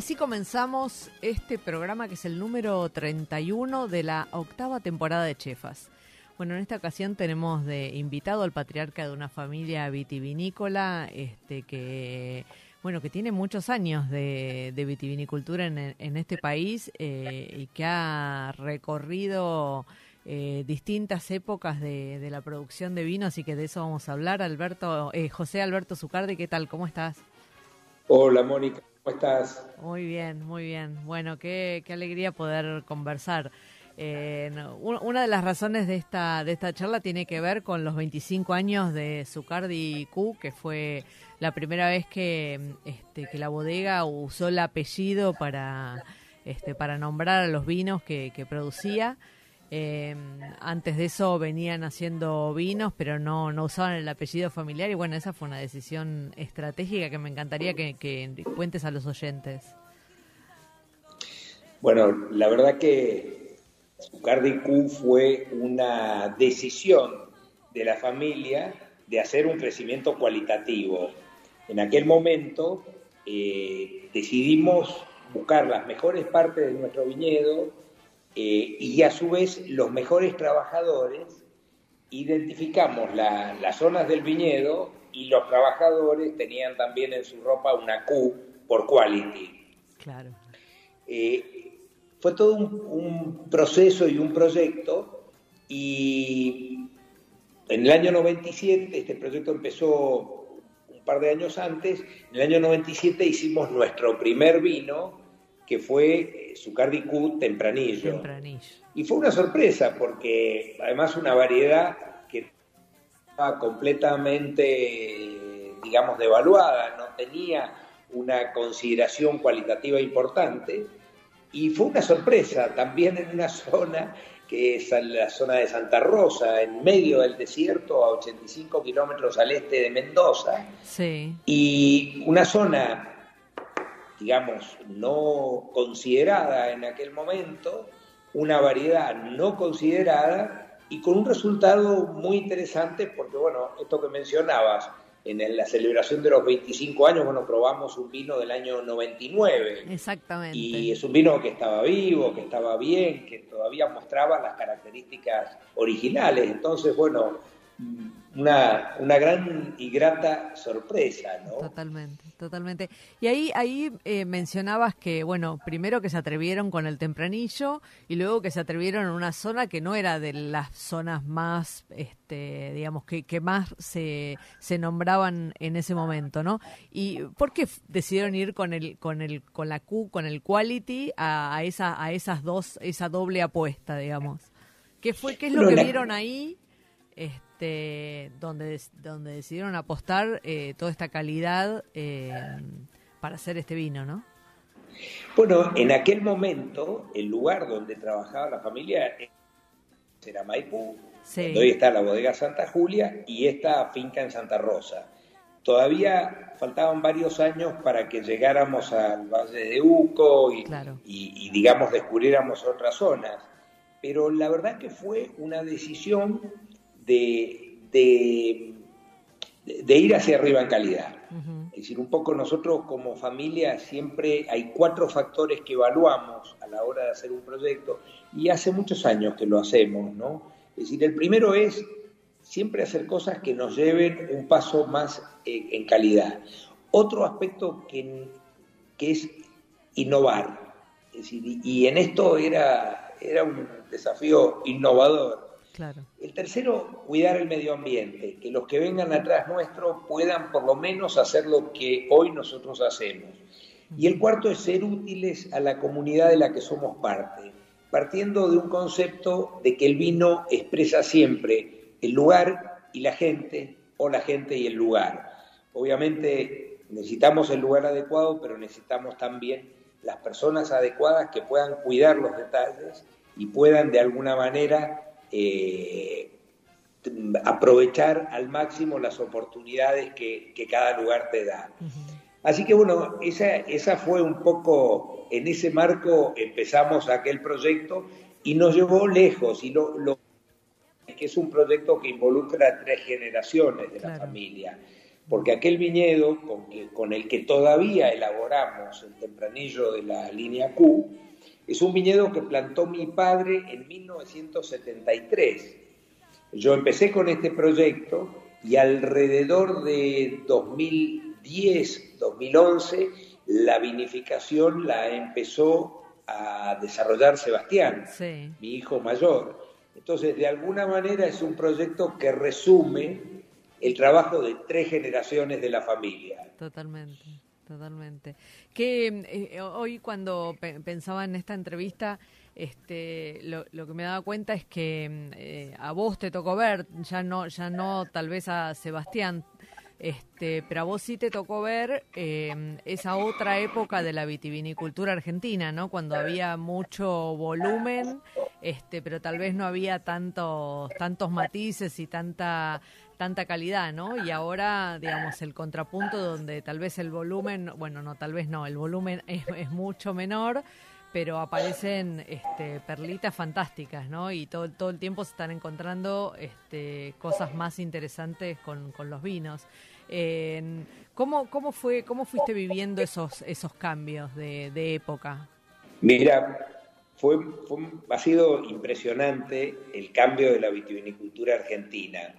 Así comenzamos este programa que es el número 31 de la octava temporada de Chefas. Bueno, en esta ocasión tenemos de invitado al patriarca de una familia vitivinícola, este que bueno que tiene muchos años de, vitivinicultura en, en este país eh, y que ha recorrido eh, distintas épocas de, de la producción de vino, así que de eso vamos a hablar. Alberto, eh, José Alberto Zucardi, ¿qué tal? ¿Cómo estás? Hola Mónica, ¿cómo estás? Muy bien, muy bien. Bueno, qué, qué alegría poder conversar. Eh, una de las razones de esta, de esta charla tiene que ver con los 25 años de Zucardi Q, que fue la primera vez que, este, que la bodega usó el apellido para, este, para nombrar a los vinos que producía. Eh, antes de eso venían haciendo vinos, pero no, no usaban el apellido familiar y bueno, esa fue una decisión estratégica que me encantaría que, que cuentes a los oyentes. Bueno, la verdad que Zucardi Q fue una decisión de la familia de hacer un crecimiento cualitativo. En aquel momento eh, decidimos buscar las mejores partes de nuestro viñedo eh, y a su vez los mejores trabajadores. Identificamos la- las zonas del viñedo y los trabajadores tenían también en su ropa una Q por quality. Claro. Eh, fue todo un, un proceso y un proyecto y en el año 97, este proyecto empezó un par de años antes, en el año 97 hicimos nuestro primer vino, que fue eh, Zucardi Q Tempranillo. Tempranillo. Y fue una sorpresa porque además una variedad que estaba completamente, digamos, devaluada, no tenía una consideración cualitativa importante. Y fue una sorpresa también en una zona que es la zona de Santa Rosa, en medio del desierto, a 85 kilómetros al este de Mendoza, Sí, y una zona, digamos, no considerada en aquel momento, una variedad no considerada y con un resultado muy interesante porque, bueno, esto que mencionabas, en la celebración de los 25 años, bueno, probamos un vino del año 99 exactamente. y es un vino que estaba vivo, que estaba bien, que todavía mostraba las características originales. Entonces, bueno, una, una gran y grata sorpresa, ¿no? Totalmente, totalmente. Y ahí, ahí eh, mencionabas que, bueno, primero que se atrevieron con el tempranillo y luego que se atrevieron en una zona que no era de las zonas más, este, digamos, que, que más se, se nombraban en ese momento, ¿no? ¿Y por qué decidieron ir con el, con el, con la Q, con el quality a, a esa, a esas dos, esa doble apuesta, digamos? ¿Qué fue, qué es lo Bueno, que la- vieron ahí? Este, donde, donde decidieron apostar eh, toda esta calidad eh, para hacer este vino, ¿no? Bueno, en aquel momento, el lugar donde trabajaba la familia era Maipú, Sí. donde hoy está la bodega Santa Julia y esta finca en Santa Rosa. Todavía faltaban varios años para que llegáramos al Valle de Uco y, Claro. y- y, digamos, descubriéramos otras zonas. Pero la verdad que fue una decisión de, de, de ir hacia arriba en calidad. Es decir, un poco nosotros como familia siempre hay cuatro factores que evaluamos a la hora de hacer un proyecto y hace muchos años que lo hacemos, ¿no? Es decir, el primero es siempre hacer cosas que nos lleven un paso más eh, en calidad. Otro aspecto que, que es innovar. y en esto era, era un desafío innovador. El tercero, cuidar el medio ambiente, que los que vengan atrás nuestro puedan por lo menos hacer lo que hoy nosotros hacemos. Y el cuarto es ser útiles a la comunidad de la que somos parte, partiendo de un concepto de que el vino expresa siempre el lugar y la gente, o la gente y el lugar. Obviamente necesitamos el lugar adecuado, pero necesitamos también las personas adecuadas que puedan cuidar los detalles y puedan de alguna manera eh, aprovechar al máximo las oportunidades que, cada lugar te da. Así que bueno, esa, esa fue un poco, en ese marco empezamos aquel proyecto y nos llevó lejos y lo, lo que es un proyecto que involucra a tres generaciones de la familia, porque aquel viñedo con, con el que todavía elaboramos el tempranillo de la línea Q, es un viñedo que plantó mi padre en 1973. Yo empecé con este proyecto y alrededor de 2010, 2011, la vinificación la empezó a desarrollar Sebastián, mi hijo mayor. Entonces, de alguna manera es un proyecto que resume el trabajo de tres generaciones de la familia. Totalmente, totalmente. Que eh, hoy cuando pensaba en esta entrevista, este, lo, que me daba cuenta es que eh, a vos te tocó ver, ya no, ya no tal vez a Sebastián, este, pero a vos sí te tocó ver eh, esa otra época de la vitivinicultura argentina, ¿no? Cuando había mucho volumen, este, pero tal vez no había tantos, tantos matices y tanta tanta calidad, ¿no? Y ahora, digamos, el contrapunto donde tal vez el volumen, bueno, no, tal vez no, el volumen es, mucho menor, pero aparecen este, perlitas fantásticas, ¿no? Y todo, el tiempo se están encontrando este, cosas más interesantes con, los vinos. ¿cómo, ¿Cómo fue, cómo fuiste viviendo esos, esos cambios de, de época? Mira, fue, ha sido impresionante el cambio de la vitivinicultura argentina.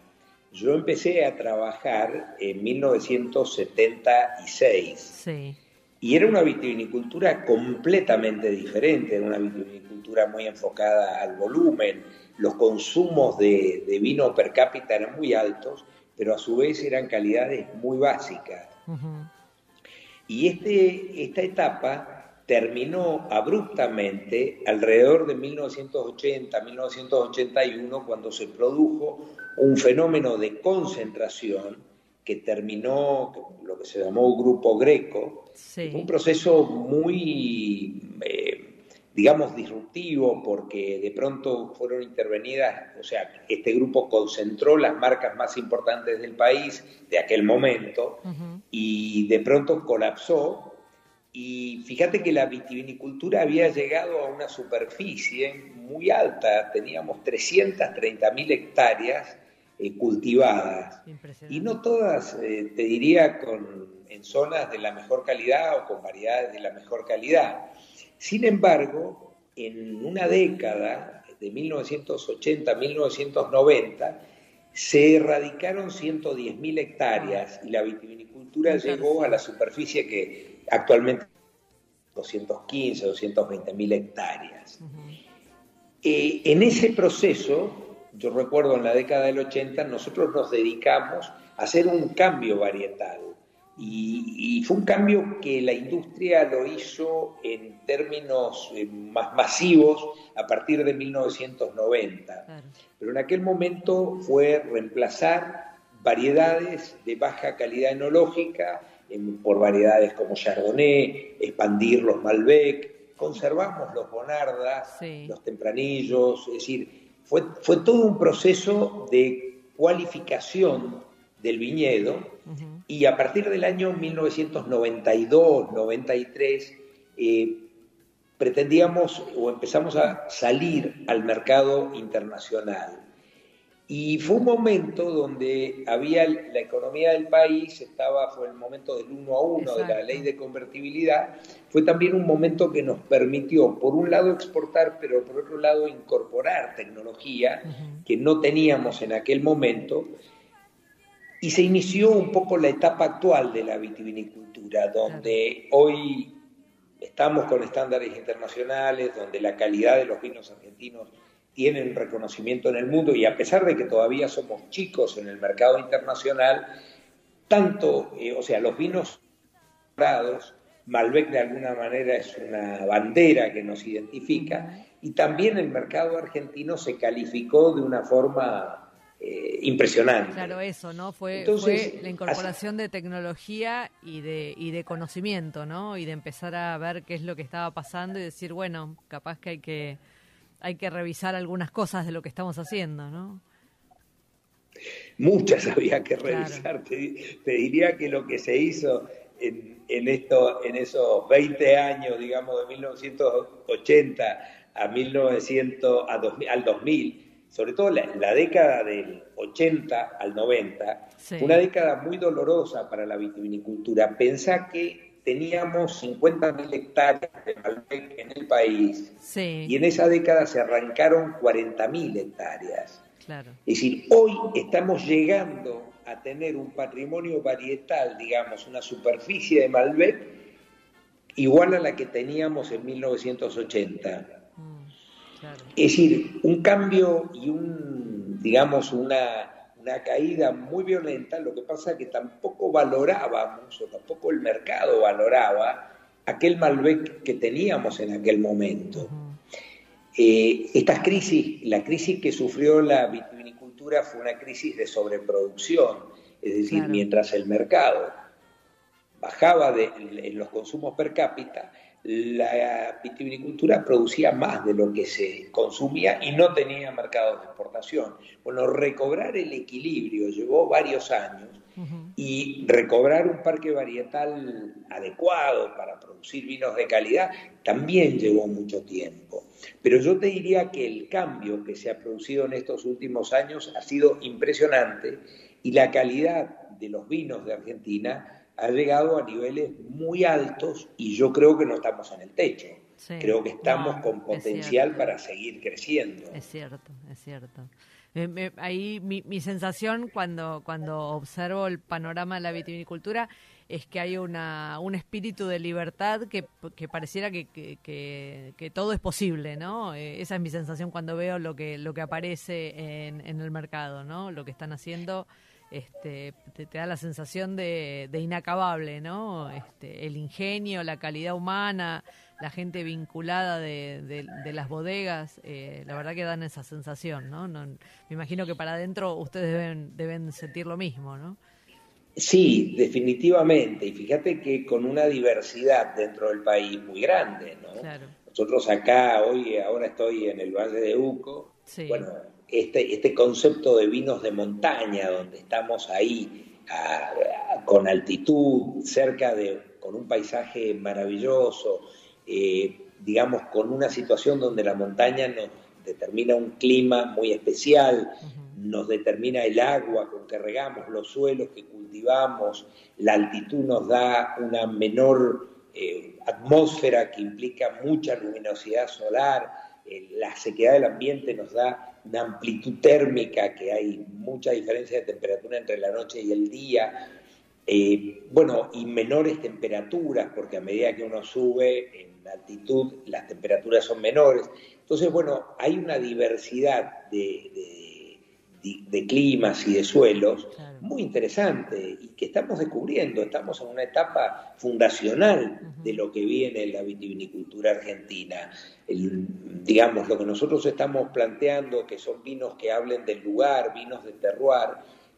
Yo empecé a trabajar en 1976. Sí. Y era una vitivinicultura completamente diferente, era una vitivinicultura muy enfocada al volumen, los consumos de, vino per cápita eran muy altos, pero a su vez eran calidades muy básicas. Y este, esta etapa terminó abruptamente alrededor de 1980-1981 cuando se produjo un fenómeno de concentración que terminó lo que se llamó Grupo Greco, un proceso muy, eh, digamos, disruptivo porque de pronto fueron intervenidas, o sea, este grupo concentró las marcas más importantes del país de aquel momento y de pronto colapsó. Y fíjate que la vitivinicultura había llegado a una superficie muy alta, teníamos 330.000 hectáreas eh, cultivadas. Y no todas, eh, te diría, con, en zonas de la mejor calidad o con variedades de la mejor calidad. Sin embargo, en una década, de 1980 a 1990, se erradicaron 110.000 hectáreas y la vitivinicultura llegó a la superficie que actualmente 215, 220 mil hectáreas. Eh, en ese proceso, yo recuerdo en la década del 80, nosotros nos dedicamos a hacer un cambio varietal. Y, fue un cambio que la industria lo hizo en términos eh, más masivos a partir de 1990. Pero en aquel momento fue reemplazar variedades de baja calidad enológica por variedades como Chardonnay, expandir los Malbec, conservamos los Bonardas, los Tempranillos, es decir, fue, fue todo un proceso de cualificación del viñedo y a partir del año 1992-93 eh, pretendíamos o empezamos a salir al mercado internacional. Y fue un momento donde había la economía del país, estaba, fue el momento del uno a uno de la ley de convertibilidad, fue también un momento que nos permitió, por un lado, exportar, pero por otro lado, incorporar tecnología que no teníamos en aquel momento. Y se inició un poco la etapa actual de la vitivinicultura, donde hoy estamos con estándares internacionales, donde la calidad de los vinos argentinos tienen reconocimiento en el mundo y a pesar de que todavía somos chicos en el mercado internacional, tanto, eh, o sea, los vinos dorados, Malbec de alguna manera es una bandera que nos identifica y también el mercado argentino se calificó de una forma eh, impresionante. Claro, eso, ¿no? Fue, la incorporación de tecnología y de, y de conocimiento, ¿no? Y de empezar a ver qué es lo que estaba pasando y decir, bueno, capaz que hay que hay que revisar algunas cosas de lo que estamos haciendo, ¿no? Muchas había que revisar. Te, diría que lo que se hizo en, esto, en esos 20 años, digamos, de 1980 a 1900, a al 2000, sobre todo la, la, década del 80 al 90, una década muy dolorosa para la vitivinicultura. Pensá que teníamos 50.000 hectáreas de Malbec en el país y en esa década se arrancaron 40.000 hectáreas. Es decir, hoy estamos llegando a tener un patrimonio varietal, digamos, una superficie de Malbec igual a la que teníamos en 1980. Mm, es decir, un cambio y un, digamos, una una caída muy violenta, lo que pasa es que tampoco valorábamos o tampoco el mercado valoraba aquel Malbec que teníamos en aquel momento. Eh, estas crisis, la crisis que sufrió la vitivinicultura fue una crisis de sobreproducción, es decir, mientras el mercado bajaba de, en los consumos per cápita, la vitivinicultura producía más de lo que se consumía y no tenía mercados de exportación. Bueno, recobrar el equilibrio llevó varios años y recobrar un parque varietal adecuado para producir vinos de calidad también llevó mucho tiempo. Pero yo te diría que el cambio que se ha producido en estos últimos años ha sido impresionante y la calidad de los vinos de Argentina ha llegado a niveles muy altos y yo creo que no estamos en el techo. creo que estamos con potencial para seguir creciendo. Es cierto, es cierto. ahí mi, mi, sensación cuando, cuando observo el panorama de la vitivinicultura es que hay una, un espíritu de libertad que, que pareciera que, que, que, todo es posible, ¿no? Eh, esa es mi sensación cuando veo lo que, lo que aparece en, en el mercado, ¿no? Lo que están haciendo este, te, da la sensación de, inacabable, ¿no? Este, el ingenio, la calidad humana, la gente vinculada de, las bodegas, eh, la verdad que dan esa sensación, ¿no? Me imagino que para adentro ustedes deben, deben sentir lo mismo, ¿no? Sí, definitivamente. Y fíjate que con una diversidad dentro del país muy grande, ¿no? Nosotros acá, hoy, ahora estoy en el Valle de Uco, bueno, este, este concepto de vinos de montaña, donde estamos ahí con altitud, cerca de, con un paisaje maravilloso, eh, digamos, con una situación donde la montaña nos determina un clima muy especial, nos determina el agua con que regamos, los suelos que cultivamos, la altitud nos da una menor eh, atmósfera que implica mucha luminosidad solar, eh, la sequedad del ambiente nos da una amplitud térmica, que hay mucha diferencia de temperatura entre la noche y el día, eh, bueno, y menores temperaturas, porque a medida que uno sube en altitud, las temperaturas son menores. Entonces, bueno, hay una diversidad de de climas y de suelos muy interesante y que estamos descubriendo. Estamos en una etapa fundacional de lo que viene en la vitivinicultura argentina. digamos, lo que nosotros estamos planteando, que son vinos que hablen del lugar, vinos de terroir,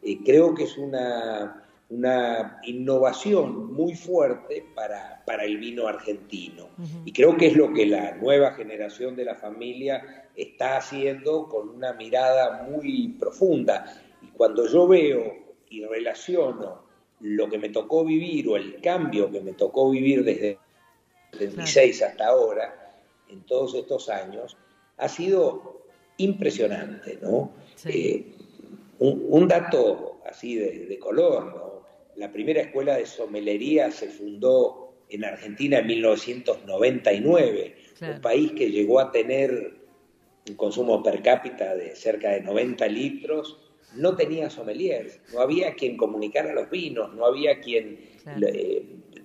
eh, creo que es una, una innovación muy fuerte para, para el vino argentino. Y creo que es lo que la nueva generación de la familia está haciendo con una mirada muy profunda. Y cuando yo veo y relaciono lo que me tocó vivir o el cambio que me tocó vivir desde el 76 hasta ahora, en todos estos años, ha sido impresionante, ¿no? Eh, un, dato así de, color, ¿no? La primera escuela de somelería se fundó en Argentina en 1999, un país que llegó a tener un consumo per cápita de cerca de 90 litros, no tenía sommeliers, no había quien comunicara los vinos, no había quien,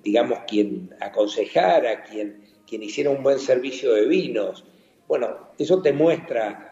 digamos, quien aconsejara, quien, quien hiciera un buen servicio de vinos. Bueno, eso te muestra,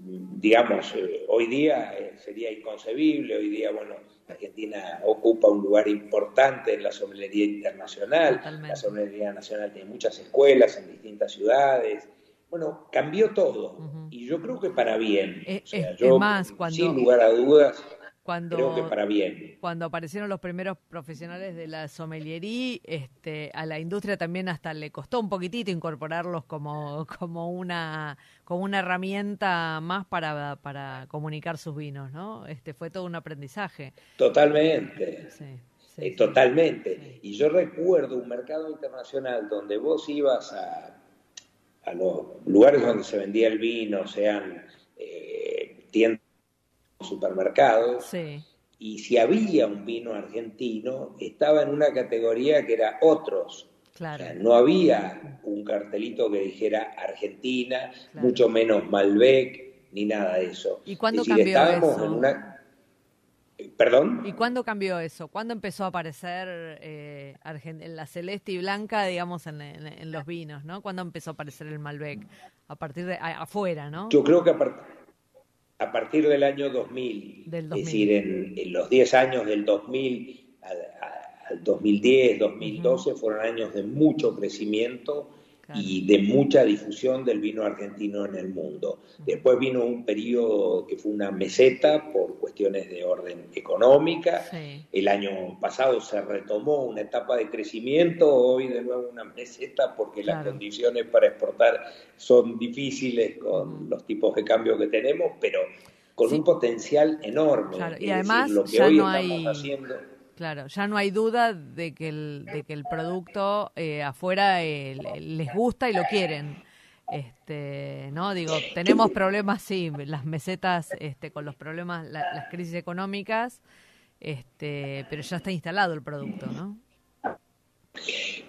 digamos, eh, hoy día eh, sería inconcebible, hoy día, bueno, Argentina ocupa un lugar importante en la sommelería internacional, la sommelería nacional tiene muchas escuelas en distintas ciudades, bueno, cambió todo. Y yo creo que para bien. Eh, o más, cuando, sin lugar a dudas, cuando, creo que para bien. Cuando aparecieron los primeros profesionales de la sommeliería, este, a la industria también hasta le costó un poquitito incorporarlos como, como, una, como una herramienta más para, para comunicar sus vinos, ¿no? Este, fue todo un aprendizaje. Totalmente. Eh, totalmente. Y yo recuerdo un mercado internacional donde vos ibas a a los lugares donde se vendía el vino, sean eh, tiendas supermercados, y si había un vino argentino, estaba en una categoría que era otros. no había un cartelito que dijera Argentina, mucho menos Malbec, ni nada de eso. ¿Y cuándo cambió eso? En una, ¿Perdón? ¿Y cuándo cambió eso? ¿Cuándo empezó a aparecer eh, la celeste y blanca, digamos, en, los vinos, ¿no? ¿Cuándo empezó a aparecer el Malbec? A partir de afuera, ¿no? Yo creo que a, partir del año 2000, es decir, en, los 10 años del 2000 al, 2010, 2012 fueron años de mucho crecimiento y de mucha difusión del vino argentino en el mundo. Después vino un periodo que fue una meseta por cuestiones de orden económica. El año pasado se retomó una etapa de crecimiento, hoy de nuevo una meseta porque las condiciones para exportar son difíciles con los tipos de cambio que tenemos, pero con un potencial enorme. Y además lo que hoy estamos haciendo Claro, ya no hay duda de que el, de que el producto eh, afuera eh, les gusta y lo quieren. Este, no digo, tenemos problemas, sí, las mesetas este, con los problemas, las crisis económicas, este, pero ya está instalado el producto, ¿no?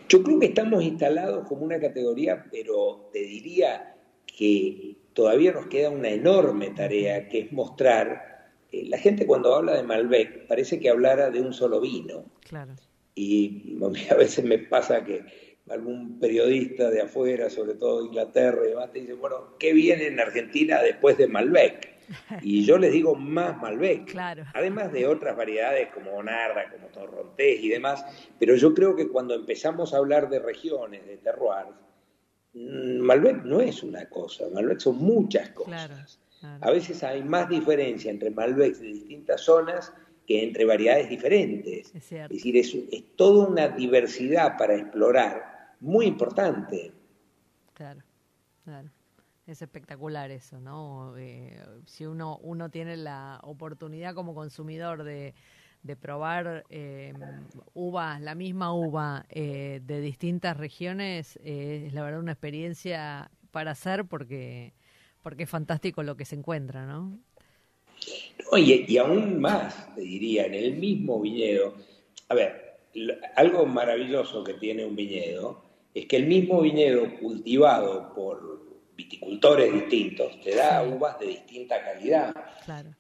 Yo creo que estamos instalados como una categoría, pero te diría que todavía nos queda una enorme tarea, que es mostrar la gente cuando habla de Malbec parece que hablara de un solo vino. Claro. Y a veces me pasa que algún periodista de afuera, sobre todo de Inglaterra, y dice, bueno, ¿qué viene en Argentina después de Malbec? Y yo les digo más Malbec, claro. además de otras variedades como Narda, como Torrontés y demás, pero yo creo que cuando empezamos a hablar de regiones, de terroirs, mm, Malbec no es una cosa, Malbec son muchas cosas. Claro. A veces hay más diferencia entre Malbecs de distintas zonas que entre variedades diferentes. Es, decir, es, es, toda una diversidad para explorar muy importante. Claro, claro. Es espectacular eso, ¿no? Eh, si uno, uno tiene la oportunidad como consumidor de, de probar eh, uvas, la misma uva eh, de distintas regiones, es la verdad una experiencia para hacer porque porque es fantástico lo que se encuentra, ¿no? y, aún más, te diría, en el mismo viñedo. A ver, algo maravilloso que tiene un viñedo es que el mismo viñedo cultivado por viticultores distintos te da uvas de distinta calidad.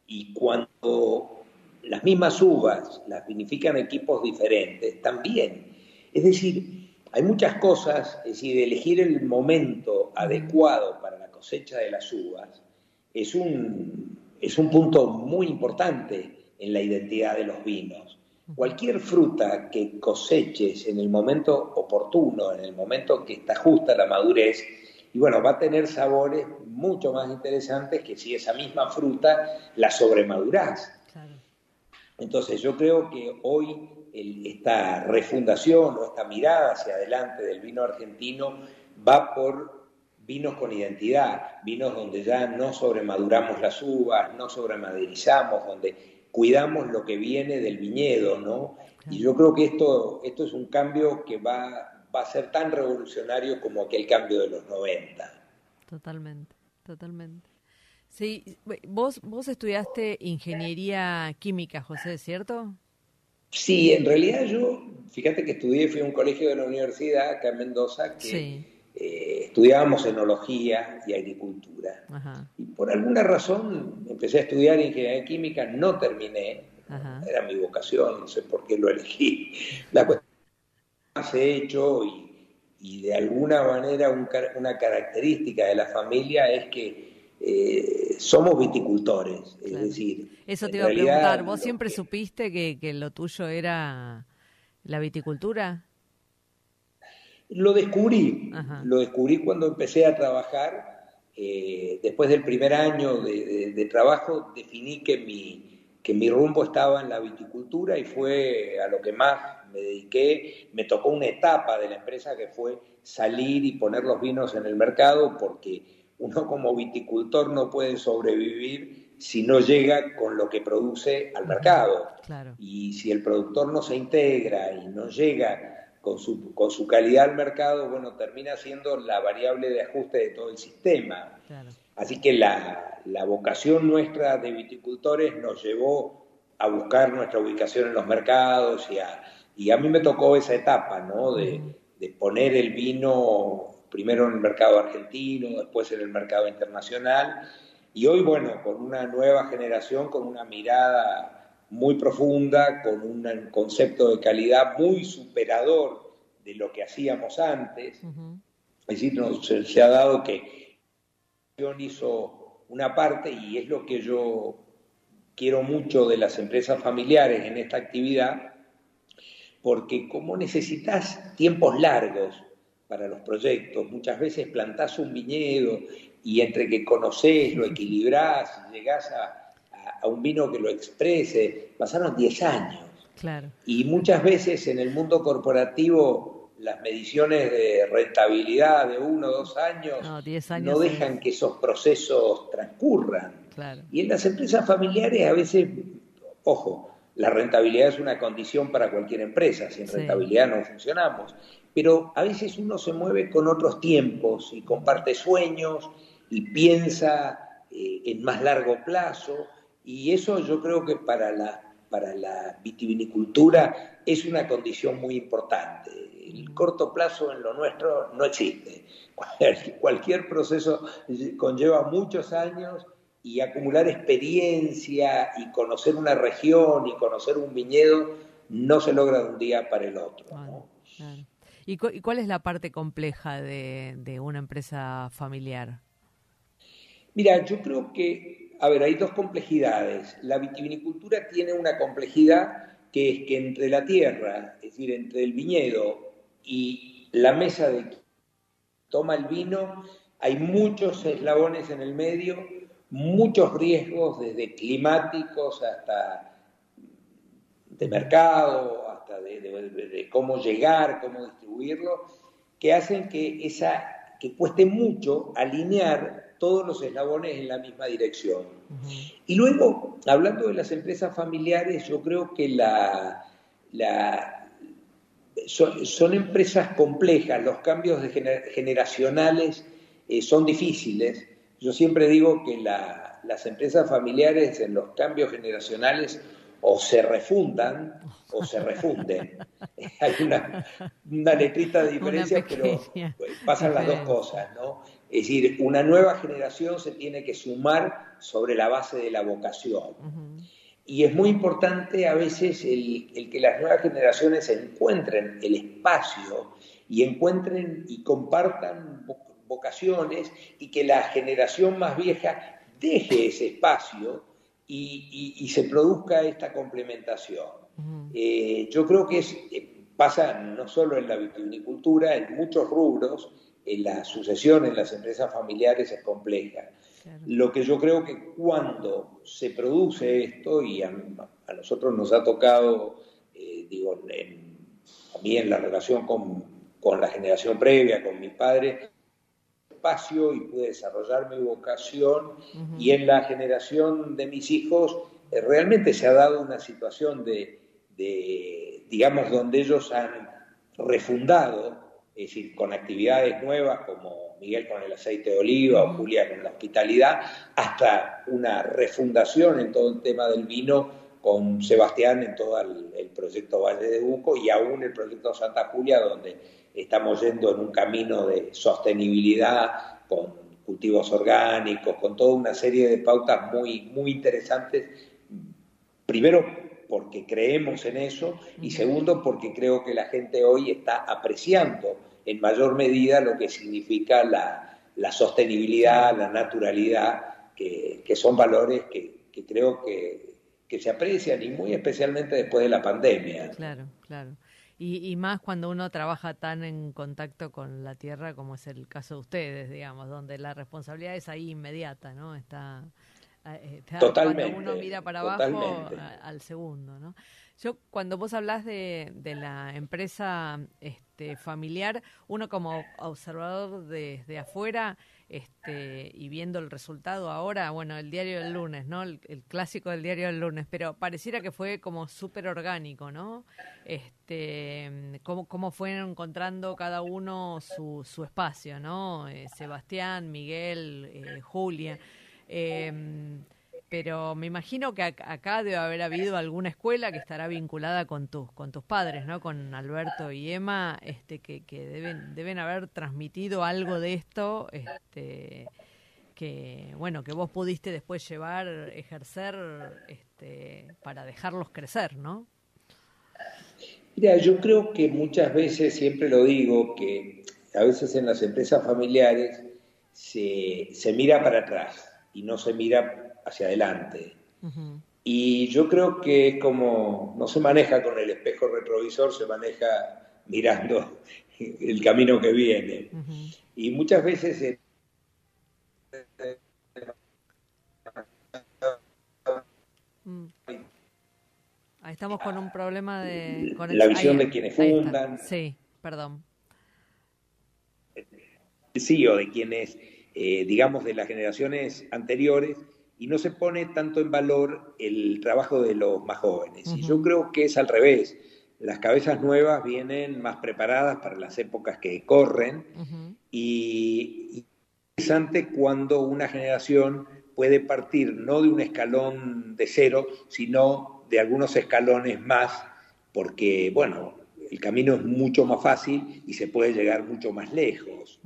Y cuando las mismas uvas las vinifican equipos diferentes, también. Es decir, hay muchas cosas, es decir, elegir el momento adecuado cosecha de las uvas es un, es un punto muy importante en la identidad de los vinos. Cualquier fruta que coseches en el momento oportuno, en el momento que está justa la madurez, y bueno, va a tener sabores mucho más interesantes que si esa misma fruta la sobremadurás. Entonces yo creo que hoy esta refundación o esta mirada hacia adelante del vino argentino va por vinos con identidad, vinos donde ya no sobremaduramos las uvas, no sobremaderizamos, donde cuidamos lo que viene del viñedo, ¿no? Y yo creo que esto, esto es un cambio que va, va a ser tan revolucionario como aquel cambio de los 90. Totalmente, totalmente. Sí, vos, vos estudiaste ingeniería química, José, ¿cierto? Sí, en realidad yo, fíjate que estudié, fui a un colegio de la universidad acá en Mendoza que eh, estudiábamos enología y agricultura. Y por alguna razón empecé a estudiar ingeniería química, no terminé, era mi vocación, no sé por qué lo elegí. La cuestión ha hecho y, de alguna manera una característica de la familia es que eh, somos viticultores, es decir... Eso te iba a preguntar, ¿vos siempre supiste que, que lo tuyo era la viticultura? Lo descubrí, lo descubrí cuando empecé a trabajar. Eh, después del primer año de, trabajo definí que mi, que mi rumbo estaba en la viticultura y fue a lo que más me dediqué. Me tocó una etapa de la empresa que fue salir y poner los vinos en el mercado porque uno como viticultor no puede sobrevivir si no llega con lo que produce al mercado. Y si el productor no se integra y no llega con su, con su calidad al mercado, bueno, termina siendo la variable de ajuste de todo el sistema. Así que la, la, vocación nuestra de viticultores nos llevó a buscar nuestra ubicación en los mercados y a, y a mí me tocó esa etapa, ¿no? De, de poner el vino primero en el mercado argentino, después en el mercado internacional. Y hoy, bueno, con una nueva generación, con una mirada muy profunda, con un concepto de calidad muy superador de lo que hacíamos antes. Es decir, se, ha dado que hizo una parte y es lo que yo quiero mucho de las empresas familiares en esta actividad, porque como necesitas tiempos largos para los proyectos, muchas veces plantás un viñedo y entre que conoces, lo equilibrás, llegás a, a un vino que lo exprese, pasaron 10 años. Claro. Y muchas veces en el mundo corporativo las mediciones de rentabilidad de uno o dos años no, dejan que esos procesos transcurran. Y en las empresas familiares a veces, ojo, la rentabilidad es una condición para cualquier empresa, sin rentabilidad no funcionamos, pero a veces uno se mueve con otros tiempos y comparte sueños y piensa eh, en más largo plazo y eso yo creo que para la, para la vitivinicultura es una condición muy importante. El corto plazo en lo nuestro no existe. Cualquier proceso conlleva muchos años y acumular experiencia y conocer una región y conocer un viñedo no se logra de un día para el otro. ¿Y, cuál es la parte compleja de, de una empresa familiar? Mira, yo creo que a ver, hay dos complejidades. La vitivinicultura tiene una complejidad que es que entre la tierra, es decir, entre el viñedo y la mesa de toma el vino, hay muchos eslabones en el medio, muchos riesgos desde climáticos hasta de mercado, hasta de, cómo llegar, cómo distribuirlo, que hacen que esa que cueste mucho alinear todos los eslabones en la misma dirección. Y luego, hablando de las empresas familiares, yo creo que la, son, empresas complejas, los cambios generacionales eh, son difíciles. Yo siempre digo que las empresas familiares en los cambios generacionales o se refundan o se refunden. Hay una, una letrita de diferencia, pero pasan las dos cosas, ¿no? Es decir, una nueva generación se tiene que sumar sobre la base de la vocación. Y es muy importante a veces el, que las nuevas generaciones encuentren el espacio y encuentren y compartan vocaciones y que la generación más vieja deje ese espacio y, se produzca esta complementación. Eh, yo creo que es, eh, pasa no solo en la vitivinicultura, en muchos rubros, la sucesión en las empresas familiares es compleja. Lo que yo creo que cuando se produce esto, y a, nosotros nos ha tocado, eh, digo, en, a mí en la relación con, con, la generación previa, con mi padre, espacio y pude desarrollar mi vocación, y en la generación de mis hijos eh, realmente se ha dado una situación de, de, digamos, donde ellos han refundado es decir, con actividades nuevas como Miguel con el aceite de oliva o Julia con la hospitalidad, hasta una refundación en todo el tema del vino con Sebastián en todo el, proyecto Valle de Buco y aún el proyecto Santa Julia, donde estamos yendo en un camino de sostenibilidad con cultivos orgánicos, con toda una serie de pautas muy, muy interesantes. Primero, porque creemos en eso y segundo, porque creo que la gente hoy está apreciando en mayor medida lo que significa la, la sostenibilidad, la naturalidad, que, que son valores que, que creo que, que, se aprecian y muy especialmente después de la pandemia. Claro, claro. Y, y, más cuando uno trabaja tan en contacto con la tierra como es el caso de ustedes, digamos, donde la responsabilidad es ahí inmediata, ¿no? Está, totalmente, cuando uno mira para abajo al segundo, ¿no? Yo, cuando vos hablas de, de la empresa este, familiar, uno como observador desde afuera este, y viendo el resultado ahora, bueno, el diario del lunes, ¿no? El, clásico del diario del lunes, pero pareciera que fue como súper orgánico, ¿no? Este, cómo, cómo fueron encontrando cada uno su, su espacio, ¿no? Eh, Sebastián, Miguel, eh, Julia. Eh, pero me imagino que acá debe haber habido alguna escuela que estará vinculada con tus con tus padres, ¿no? Con Alberto y Emma, este que, que deben deben haber transmitido algo de esto, este que bueno, que vos pudiste después llevar, ejercer este para dejarlos crecer, ¿no? Mira, yo creo que muchas veces, siempre lo digo, que a veces en las empresas familiares se, se mira para atrás y no se mira hacia adelante. Y yo creo que como no se maneja con el espejo retrovisor, se maneja mirando el camino que viene. Y muchas veces... Mm. Ahí estamos con un problema de... La visión de quienes fundan. Sí, perdón. Sí, o de quienes, eh, digamos, de las generaciones anteriores, y no se pone tanto en valor el trabajo de los más jóvenes. Y yo creo que es al revés. Las cabezas nuevas vienen más preparadas para las épocas que corren y, es interesante cuando una generación puede partir no de un escalón de cero, sino de algunos escalones más, porque, bueno, el camino es mucho más fácil y se puede llegar mucho más lejos.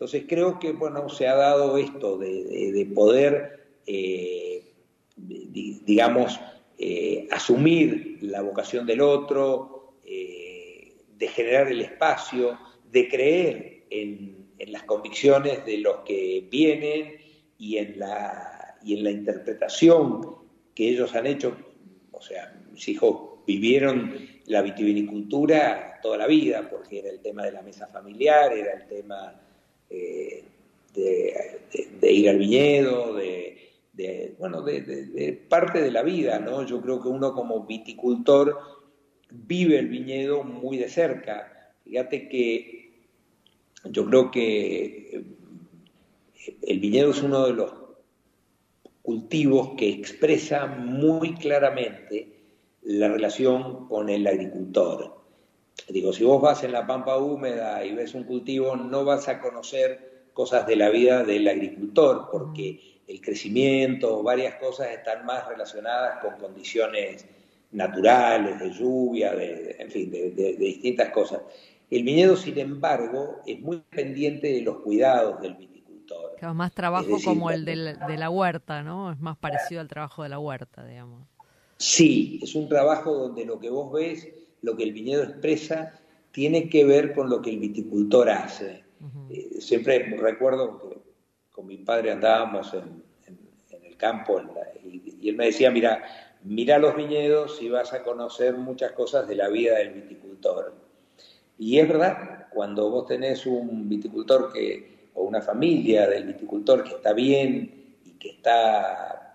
Entonces creo que, bueno, se ha dado esto de poder eh, digamos, eh, asumir la vocación del otro, eh, de generar el espacio, de creer en, las convicciones de los que vienen y en, la, y en la interpretación que ellos han hecho. O sea, mis hijos vivieron la vitivinicultura toda la vida, porque era el tema de la mesa familiar, era el tema de, ir al viñedo, de, de, bueno, de, parte de la vida, ¿no? Yo creo que uno como viticultor vive el viñedo muy de cerca. Fíjate que yo creo que eh, el viñedo es uno de los cultivos que expresa muy claramente la relación con el agricultor. Digo, si vos vas en la pampa húmeda y ves un cultivo, no vas a conocer cosas de la vida del agricultor, porque el crecimiento, varias cosas están más relacionadas con condiciones naturales, de lluvia, de, en fin, de, distintas cosas. El viñedo, sin embargo, es muy pendiente de los cuidados del viticultor. Claro, más trabajo como el de la, huerta, ¿no? Es más parecido al trabajo de la huerta, digamos. Sí, es un trabajo donde lo que vos ves, lo que el viñedo expresa, tiene que ver con lo que el viticultor hace. Eh, siempre recuerdo que con mi padre andábamos en, el campo y, él me decía, mira, mira los viñedos y vas a conocer muchas cosas de la vida del viticultor. Y es verdad, cuando vos tenés un viticultor que, o una familia del viticultor que está bien y que está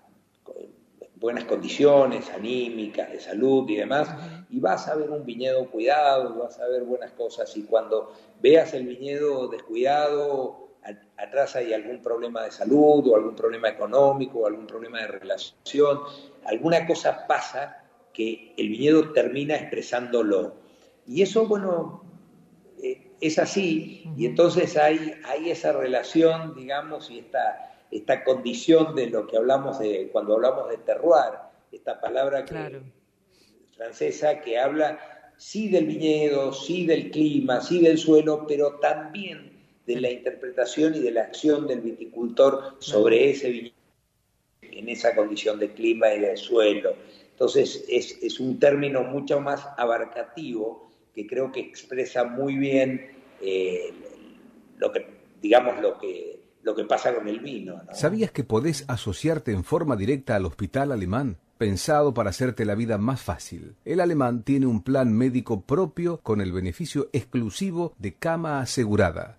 buenas condiciones anímicas, de salud y demás, y vas a ver un viñedo cuidado, vas a ver buenas cosas, y cuando veas el viñedo descuidado, atrás hay algún problema de salud o algún problema económico o algún problema de relación, alguna cosa pasa que el viñedo termina expresándolo. Y eso, bueno, eh, es así, y entonces hay, hay esa relación, digamos, y esta, esta condición de lo que hablamos de, cuando hablamos de terroir, esta palabra que, francesa que habla sí del viñedo, sí del clima, sí del suelo, pero también de la interpretación y de la acción del viticultor sobre ese viñedo en esa condición de clima y de suelo. Entonces es, es un término mucho más abarcativo que creo que expresa muy bien eh, lo que, digamos, lo que, lo que pasa con el vino. ¿Sabías que podés asociarte en forma directa al hospital alemán? pensado para hacerte la vida más fácil. El alemán tiene un plan médico propio con el beneficio exclusivo de cama asegurada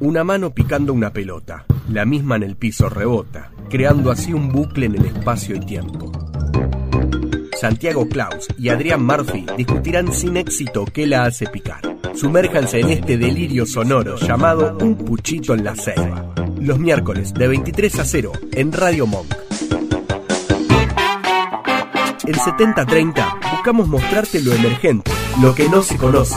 Una mano picando una pelota, la misma en el piso rebota, creando así un bucle en el espacio y tiempo. Santiago Klaus y Adrián Murphy discutirán sin éxito qué la hace picar. Sumérjanse en este delirio sonoro llamado Un Puchito en la Selva. Los miércoles de 23 a 0 en Radio Monk. En 7030 buscamos mostrarte lo emergente, lo que no se conoce.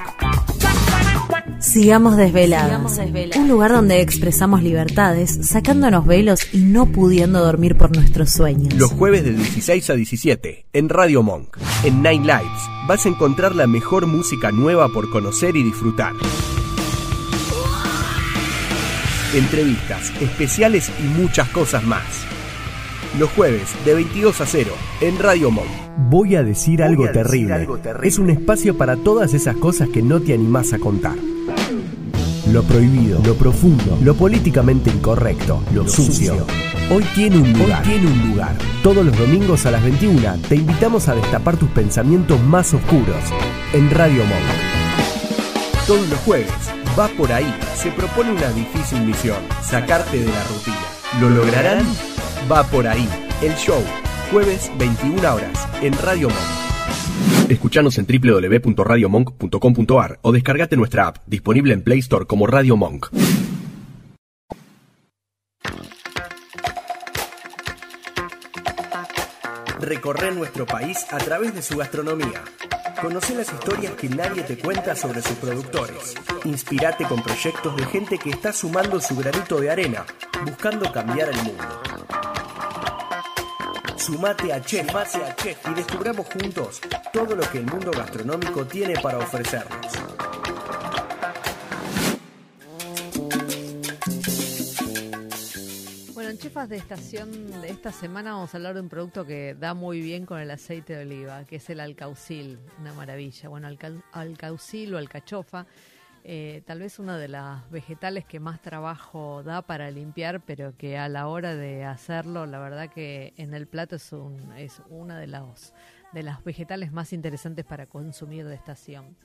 Sigamos desvelados. Un lugar donde expresamos libertades, sacándonos velos y no pudiendo dormir por nuestros sueños. Los jueves de 16 a 17 en Radio Monk. En Nine Lives vas a encontrar la mejor música nueva por conocer y disfrutar. Entrevistas, especiales y muchas cosas más. Los jueves de 22 a 0 en Radio Monk. Voy a decir, algo, terrible. Es un espacio para todas esas cosas que no te animás a contar lo prohibido, lo profundo, lo políticamente incorrecto, lo, sucio. Hoy tiene un lugar. tiene un lugar. Todos los domingos a las 21 te invitamos a destapar tus pensamientos más oscuros en Radio Monk. Todos los jueves, va por ahí. Se propone una difícil misión, sacarte de la rutina. ¿Lo lograrán? Va por ahí. El show, jueves 21 horas en Radio Monk. Escuchanos en www.radiomonk.com.ar o descargate nuestra app, disponible en Play Store como Radio Monk. Recorre nuestro país a través de su gastronomía. Conoce las historias que nadie te cuenta sobre sus productores. Inspirate con proyectos de gente que está sumando su granito de arena, buscando cambiar el mundo. Sumate a Chef, a Chef y descubramos juntos todo lo que el mundo gastronómico tiene para ofrecernos. Bueno, en Chefas de Estación de esta semana vamos a hablar de un producto que da muy bien con el aceite de oliva, que es el alcaucil, una maravilla. Bueno, alcaucil o alcachofa eh, tal vez uno de los vegetales que más trabajo da para limpiar, pero que a la hora de hacerlo, la verdad que en el plato es, un, es una de los, de las vegetales más interesantes para consumir de estación.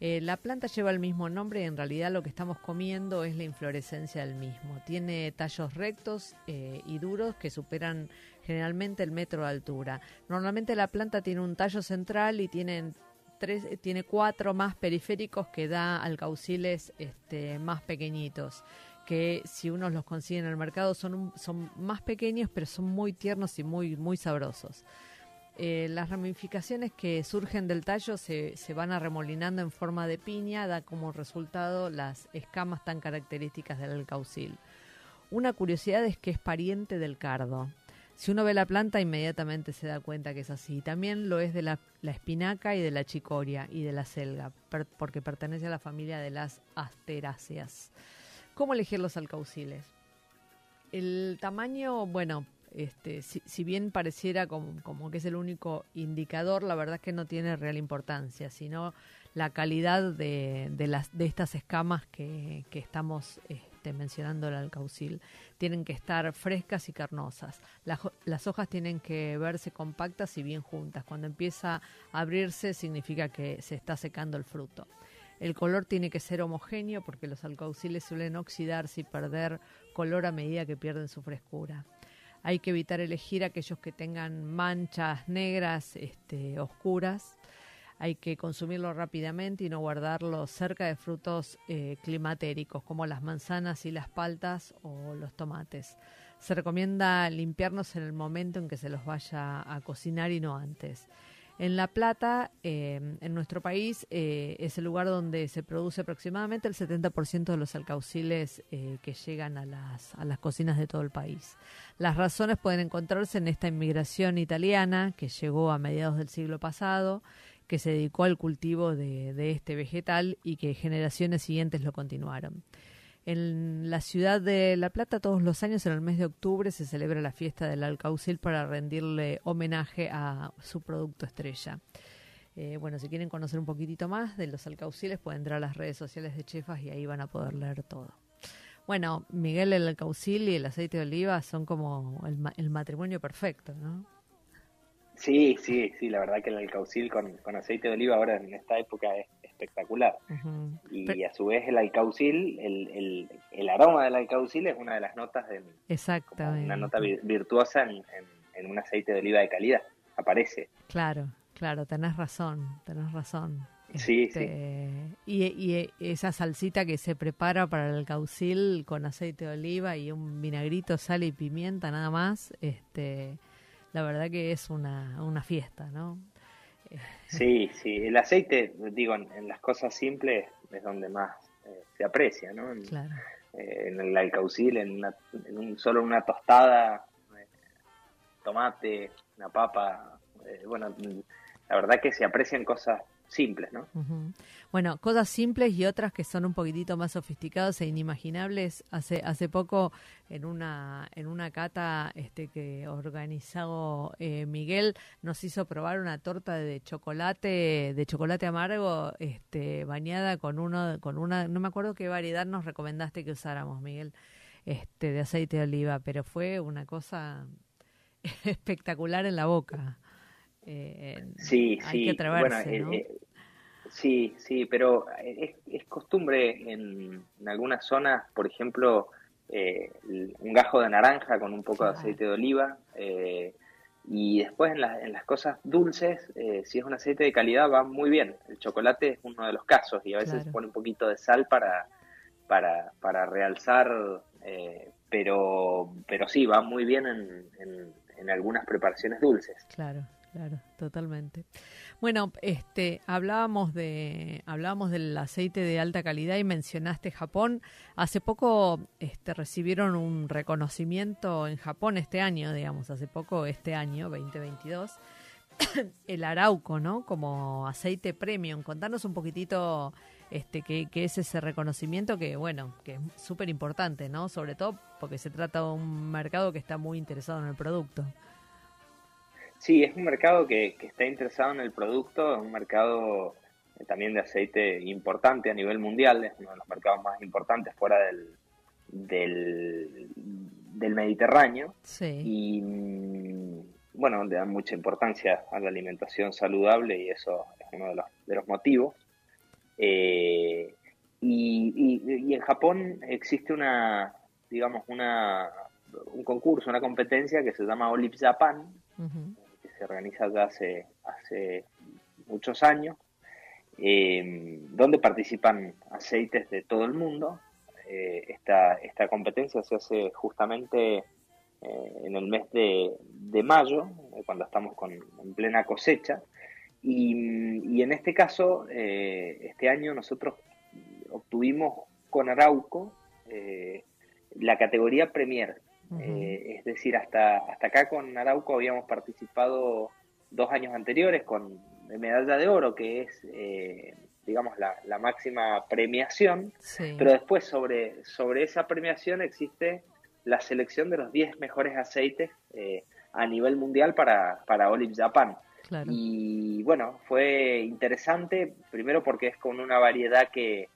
Eh, la planta lleva el mismo nombre y en realidad lo que estamos comiendo es la inflorescencia del mismo. Tiene tallos rectos eh, y duros que superan generalmente el metro de altura. Normalmente la planta tiene un tallo central y tienen eh, tiene cuatro más periféricos que da alcauciles este, más pequeñitos que si uno los consigue en el mercado son, son más pequeños pero son muy tiernos y muy, muy sabrosos. Eh, las ramificaciones que surgen del tallo se, se, van arremolinando en forma de piña, da como resultado las escamas tan características del alcaucil. Una curiosidad es que es pariente del cardo. Si uno ve la planta, inmediatamente se da cuenta que es así. También lo es de la, espinaca y de la chicoria y de la selga, porque pertenece a la familia de las asteráceas. ¿Cómo elegir los alcauciles? El tamaño, bueno, este, si, bien pareciera como, que es el único indicador, la verdad es que no tiene real importancia, sino la calidad de, las, de estas escamas que, estamos este, mencionando el alcaucil. Tienen que estar frescas y carnosas. Las, hojas tienen que verse compactas y bien juntas. Cuando empieza a abrirse significa que se está secando el fruto. El color tiene que ser homogéneo porque los alcauciles suelen oxidarse y perder color a medida que pierden su frescura. Hay que evitar elegir aquellos que tengan manchas negras, este, oscuras. Hay que consumirlo rápidamente y no guardarlo cerca de frutos eh, climatéricos como las manzanas y las paltas o los tomates. Se recomienda limpiarnos en el momento en que se los vaya a cocinar y no antes. En La Plata, eh, en nuestro país, eh, es el lugar donde se produce aproximadamente el 70% de los alcauciles eh, que llegan a las, a las cocinas de todo el país. Las razones pueden encontrarse en esta inmigración italiana que llegó a mediados del siglo pasado, que se dedicó al cultivo de, de este vegetal y que generaciones siguientes lo continuaron. En la ciudad de La Plata todos los años en el mes de octubre se celebra la fiesta del alcaucil para rendirle homenaje a su producto estrella. Eh, bueno, si quieren conocer un poquitito más de los alcauciles pueden entrar a las redes sociales de Chefas y ahí van a poder leer todo. Bueno, Miguel el alcaucil y el aceite de oliva son como el, el matrimonio perfecto, ¿no? Sí, sí, sí, la verdad que el alcaucil con, con aceite de oliva ahora en esta época es espectacular. Y a su vez el alcaucil, el, el, el, aroma del alcaucil es una de las notas de una nota virtuosa en, en, un aceite de oliva de calidad, aparece. Claro, claro, tenés razón, tenés razón. Sí, este, Y, y, esa salsita que se prepara para el alcaucil con aceite de oliva y un vinagrito, sal y pimienta nada más, este la verdad que es una, una fiesta, ¿no? Sí, sí, el aceite, digo, en, las cosas simples es donde más eh, se aprecia, ¿no? En, claro. eh, en el alcaucil, en, una, en un, solo una tostada, eh, tomate, una papa, bueno, la verdad que se aprecian cosas simples, ¿no? Bueno, cosas simples y otras que son un poquitito más sofisticadas e inimaginables. Hace hace poco en una en una cata este que organizó eh, Miguel nos hizo probar una torta de chocolate de chocolate amargo este bañada con uno con una no me acuerdo qué variedad nos recomendaste que usáramos Miguel este de aceite de oliva, pero fue una cosa espectacular en la boca. Eh, sí, sí. bueno, eh, eh, sí, sí, pero es, es costumbre en, algunas zonas, por ejemplo, un gajo de naranja con un poco de aceite de oliva. y después en, en, las cosas dulces, si es un aceite de calidad, va muy bien. El chocolate es uno de los casos y a veces se pone un poquito de sal para, para, para realzar, pero, pero sí, va muy bien en, en, en algunas preparaciones dulces. Claro claro, totalmente. Bueno, este, hablábamos de, hablábamos del aceite de alta calidad y mencionaste Japón. Hace poco, este, recibieron un reconocimiento en Japón este año, digamos, hace poco este año, 2022, el Arauco, ¿no? Como aceite premium. Contanos un poquitito, este, qué, qué es ese reconocimiento que, bueno, que es súper importante, ¿no? Sobre todo porque se trata de un mercado que está muy interesado en el producto. Sí, es un mercado que, está interesado en el producto, es un mercado eh, también de aceite importante a nivel mundial, es uno de los mercados más importantes fuera del, del, Mediterráneo. Y mm, bueno, le dan mucha importancia a la alimentación saludable y eso es uno de los, de los motivos. Eh, y, y, en Japón existe una, digamos, una, un concurso, una competencia que se llama Olive Japan, organiza ya hace, hace muchos años, eh, donde participan aceites de todo el mundo. Eh, esta, esta competencia se hace justamente eh, en el mes de, de mayo, cuando estamos con, en plena cosecha. Y, y en este caso, este año nosotros obtuvimos con Arauco la categoría Premier, eh, es decir, hasta, hasta acá con Arauco habíamos participado dos años anteriores con medalla de oro, que es, eh, digamos, la, la, máxima premiación, pero después sobre, sobre esa premiación existe la selección de los 10 mejores aceites eh, a nivel mundial para, para Olive Japan. Y bueno, fue interesante, primero porque es con una variedad que,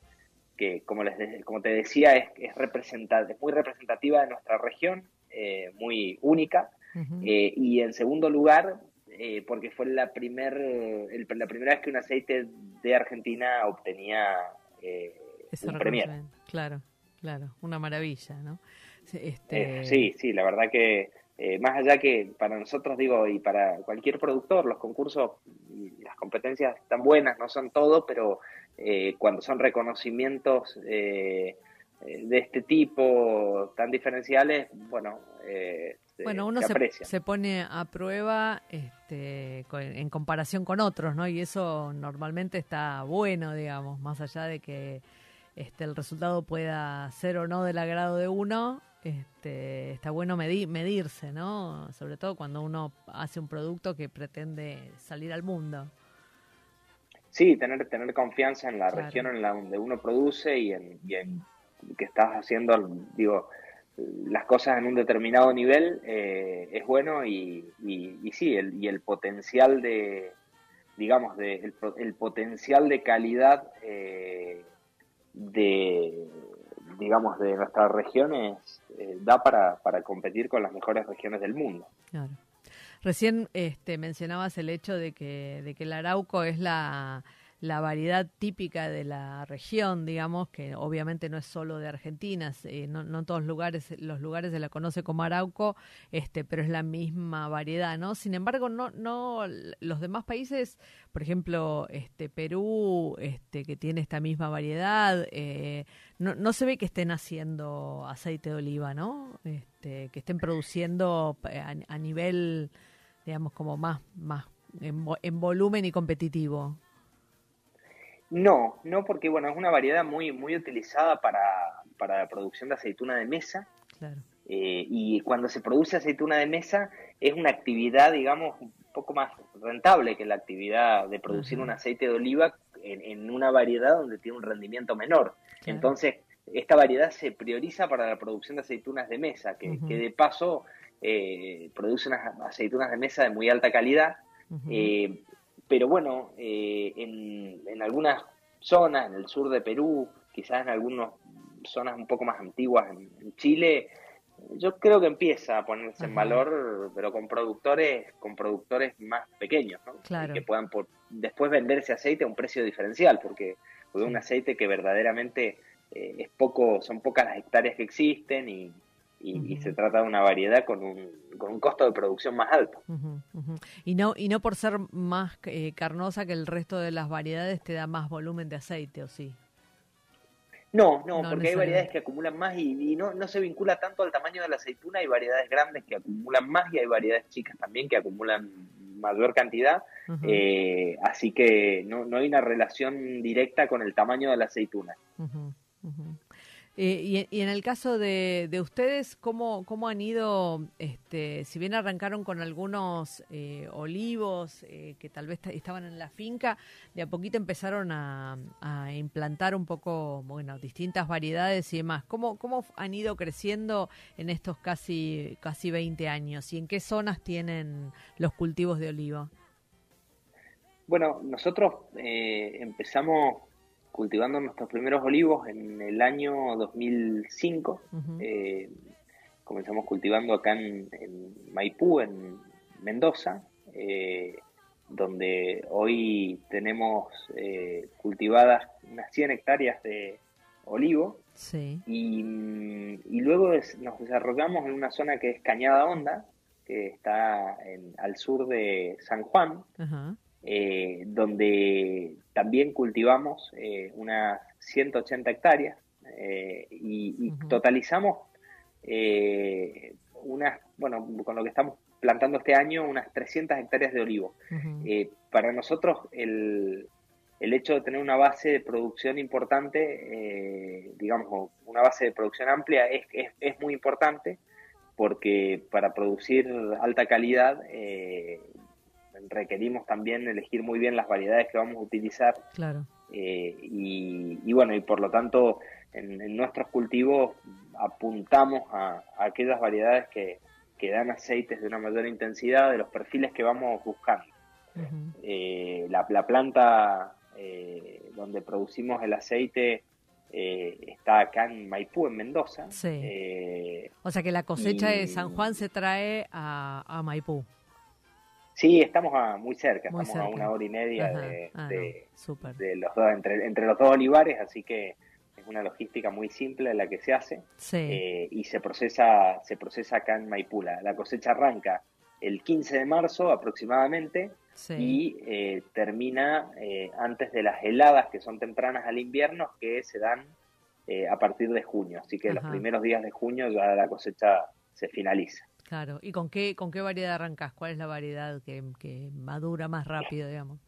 que como, les, como te decía, es, es, es muy representativa de nuestra región, eh, muy única. Eh, y en segundo lugar, eh, porque fue la, primer, la primera vez que un aceite de Argentina obtenía un premier. Claro, claro, una maravilla, ¿no? Este... sí, sí, la verdad que más allá que para nosotros, digo, y para cualquier productor, los concursos y las competencias están buenas, no son todo, pero eh, cuando son reconocimientos eh, eh, de este tipo tan diferenciales, bueno, bueno uno se, se, pone a prueba este, en comparación con otros, ¿no? Y eso normalmente está bueno, digamos, más allá de que este, el resultado pueda ser o no del agrado de uno, este, está bueno medirse, ¿no? Sobre todo cuando uno hace un producto que pretende salir al mundo. Sí, tener, tener confianza en la región en la donde uno produce y en, que estás haciendo, digo, las cosas en un determinado nivel eh, es bueno y, y, sí, el, y el potencial de, digamos, de, el, potencial de calidad eh, de, digamos, de nuestras regiones eh, da para, para competir con las mejores regiones del mundo. Claro. Recién este, mencionabas el hecho de que, de que el arauco es la, la variedad típica de la región, digamos, que obviamente no es solo de Argentina, eh, no, en todos lugares, los lugares se la conoce como arauco, este, pero es la misma variedad, ¿no? Sin embargo, no, no, los demás países, por ejemplo, este, Perú, este, que tiene esta misma variedad, eh, no, se ve que estén haciendo aceite de oliva, ¿no? Este, que estén produciendo eh, a nivel digamos, como más, más en, volumen y competitivo. No, no porque bueno, es una variedad muy, muy utilizada para, para la producción de aceituna de mesa. Eh, y cuando se produce aceituna de mesa es una actividad, digamos, un poco más rentable que la actividad de producir un aceite de oliva en, una variedad donde tiene un rendimiento menor. Entonces, esta variedad se prioriza para la producción de aceitunas de mesa, que, que de paso eh, produce unas aceitunas de mesa de muy alta calidad, eh, pero bueno, eh, en, algunas zonas, en el sur de Perú, quizás en algunas zonas un poco más antiguas en, Chile, yo creo que empieza a ponerse en valor, pero con productores, con productores más pequeños, que puedan después venderse aceite a un precio diferencial, porque es un aceite que verdaderamente es poco, son pocas las hectáreas que existen y, y, se trata de una variedad con un, con un costo de producción más alto. Y no y no por ser más eh, carnosa que el resto de las variedades te da más volumen de aceite, ¿o sí? No, no, porque hay variedades que acumulan más y, no, no se vincula tanto al tamaño de la aceituna. Hay variedades grandes que acumulan más y hay variedades chicas también que acumulan mayor cantidad. Eh, así que no, no hay una relación directa con el tamaño de la aceituna. Eh, y, en el caso de, ustedes, ¿cómo, ¿cómo, han ido, este, si bien arrancaron con algunos eh, olivos eh, que tal vez estaban en la finca, de a poquito empezaron a, implantar un poco, bueno, distintas variedades y demás? ¿Cómo, ¿Cómo han ido creciendo en estos casi, casi 20 años y en qué zonas tienen los cultivos de olivo? Bueno, nosotros empezamos cultivando nuestros primeros olivos en el año 2005. Eh, comenzamos cultivando acá en, Maipú, en Mendoza, eh, donde hoy tenemos eh, cultivadas unas 100 hectáreas de olivo. Y, luego nos desarrollamos en una zona que es Cañada Honda, que está al sur de San Juan. Eh, donde también cultivamos eh, unas 180 hectáreas eh, y, totalizamos unas, bueno, con lo que estamos plantando este año, unas 300 hectáreas de olivo. para nosotros el, el, hecho de tener una base de producción importante, digamos, una base de producción amplia es, es, es muy importante porque para producir alta calidad requerimos también elegir muy bien las variedades que vamos a utilizar. Claro. Eh, y, bueno, y por lo tanto, en, nuestros cultivos apuntamos a, aquellas variedades que, dan aceites de una mayor intensidad de los perfiles que vamos buscando. Eh, la, planta eh, donde producimos el aceite eh, está acá en Maipú, en Mendoza. Sí. Eh, o sea que la cosecha de San Juan se trae a, Maipú. Sí, estamos muy cerca, estamos a una hora y media de, ah, de, los dos, entre, entre los dos olivares, así que es una logística muy simple la que se hace eh, y se procesa, se procesa acá en Maipú. La, cosecha arranca el 15 de marzo aproximadamente y eh, termina eh, antes de las heladas que son tempranas al invierno que se dan a partir de junio. Así que los primeros días de junio ya la cosecha se finaliza. Claro, ¿y con qué, con qué variedad arrancas? ¿Cuál es la variedad que, que madura más rápido, digamos?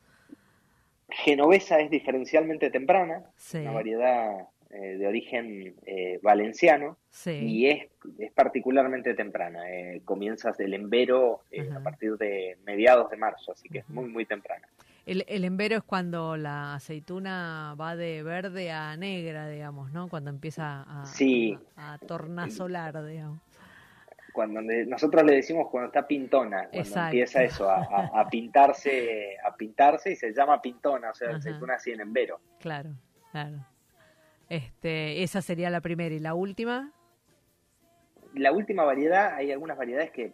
Genovesa es diferencialmente temprana, una variedad eh, de origen eh, valenciano y es, es, particularmente temprana. Eh, comienzas del embero a partir de mediados de marzo, así que es muy, muy temprana. El, el embero es cuando la aceituna va de verde a negra, digamos, ¿no? Cuando empieza a, a, tornasolar, digamos cuando nosotros le decimos cuando está pintona, cuando empieza eso a, pintarse, a pintarse y se llama pintona, o sea, aceituna así en embero. Claro, claro. Este, esa sería la primera. ¿Y la última? La última variedad, hay algunas variedades que,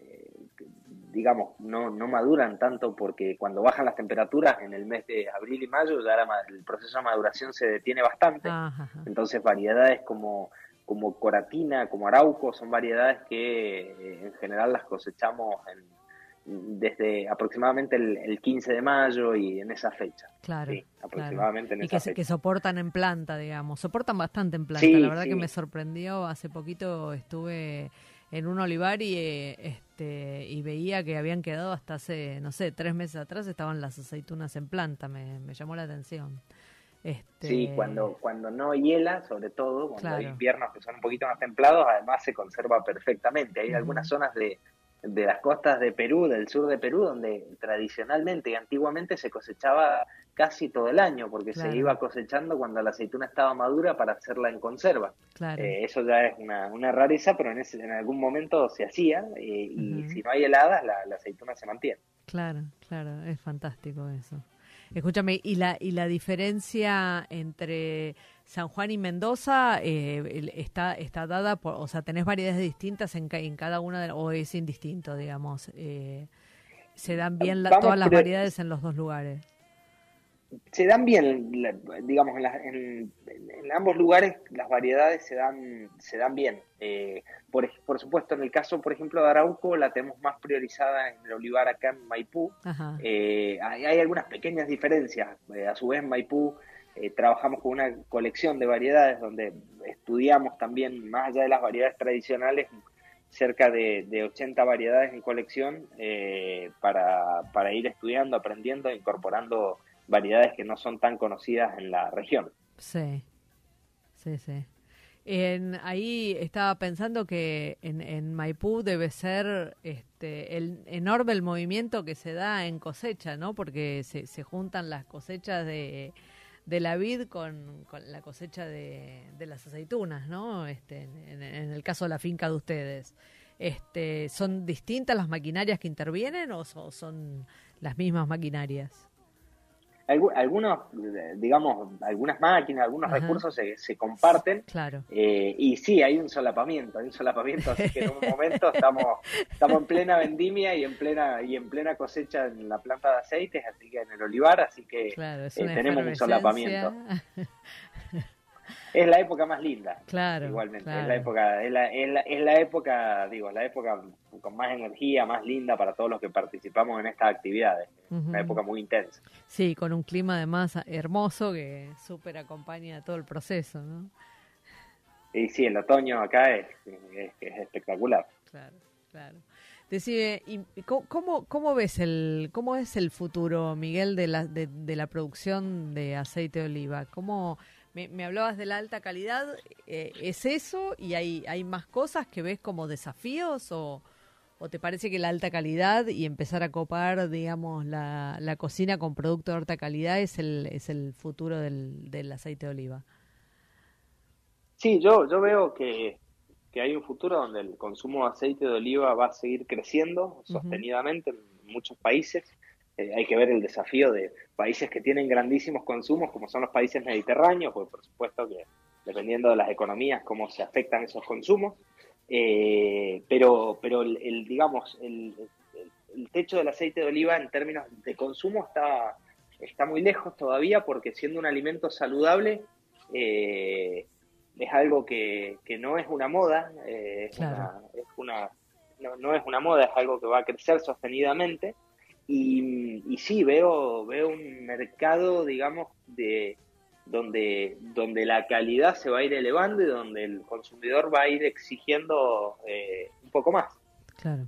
eh, digamos, no, no maduran tanto porque cuando bajan las temperaturas en el mes de abril y mayo ya el proceso de maduración se detiene bastante. Entonces variedades como como coratina, como arauco, son variedades que eh, en general las cosechamos en, desde aproximadamente el, 15 de mayo y en esa fecha. Claro. aproximadamente en y esa que, que soportan en planta, digamos. Soportan bastante en planta. la verdad que me sorprendió. Hace poquito estuve en un olivar y, eh, este, y veía que habían quedado hasta hace, no sé, tres meses atrás estaban las aceitunas en planta. Me, me llamó la atención. Este... Sí, cuando, cuando no hiela, sobre todo, cuando hay inviernos que son un poquito más templados, además se conserva perfectamente. Hay algunas zonas de, de las costas de Perú, del sur de Perú, donde tradicionalmente y antiguamente se cosechaba casi todo el año, porque se iba cosechando cuando la aceituna estaba madura para hacerla en conserva. Eh, eso ya es una, una rareza, pero en, ese, en algún momento se hacía eh, y si no hay heladas, la, la aceituna se mantiene. Claro, claro, es fantástico eso. Escúchame, ¿y la, y la diferencia entre San Juan y Mendoza eh, está, está dada por, o sea, tenés variedades distintas en, en cada una de, o es indistinto, digamos? Eh, ¿Se dan bien todas las variedades en los dos lugares? Se dan bien, digamos, en, ambos lugares las variedades se dan, se dan bien. Eh, por, por, supuesto, en el caso, por ejemplo, de Arauco, la tenemos más priorizada en el olivar acá en Maipú. Eh, hay, algunas pequeñas diferencias. Eh, a su vez, en Maipú trabajamos con una colección de variedades donde estudiamos también, más allá de las variedades tradicionales, cerca de, de 80 variedades en colección para, para ir estudiando, aprendiendo, incorporando variedades que no son tan conocidas en la región. Sí, sí, sí. En, ahí estaba pensando que en, en, Maipú debe ser este, el, enorme el movimiento que se da en cosecha, ¿no? Porque se, se juntan las cosechas de, de la vid con, la cosecha de, las aceitunas, ¿no? Este, en, en, el caso de la finca de ustedes. Este, ¿Son distintas las maquinarias que intervienen o son las mismas maquinarias? Algunos, digamos, algunas máquinas, algunos recursos se, se, comparten. Claro. Eh, y sí, hay un solapamiento, hay un solapamiento, así que en un momento estamos, estamos en plena vendimia y en plena, y en plena cosecha en la planta de aceites, así que en el olivar, así que eh, tenemos un solapamiento. es la época más linda. Claro. Igualmente, es la época, es la, es la, época, digo, la época con más energía, más linda para todos los que participamos en estas actividades. Una época muy intensa. Sí, con un clima además hermoso que súper acompaña todo el proceso, ¿no? Y sí, el otoño acá es, es, espectacular. Claro, claro. Decime, ¿cómo, cómo ves el cómo es el futuro, Miguel, de la, de, de la producción de aceite de oliva? ¿Cómo me, hablabas de la alta calidad, eh, ¿es eso y hay, hay más cosas que ves como desafíos o, te parece que la alta calidad y empezar a copar, digamos, la, la cocina con producto de alta calidad es el, es el futuro del, del aceite de oliva? Sí, yo, yo veo que, que hay un futuro donde el consumo de aceite de oliva va a seguir creciendo sostenidamente en muchos países. Hay que ver el desafío de países que tienen grandísimos consumos, como son los países mediterráneos, pues por supuesto que dependiendo de las economías, cómo se afectan esos consumos. pero, pero el, digamos, el, el, techo del aceite de oliva en términos de consumo está, está muy lejos todavía porque siendo un alimento saludable eh, es algo que, no es una moda, eh, es una, no, es una moda, es algo que va a crecer sostenidamente. Y, y sí, veo, veo un mercado, digamos, de donde, donde la calidad se va a ir elevando y donde el consumidor va a ir exigiendo eh, un poco más. Claro,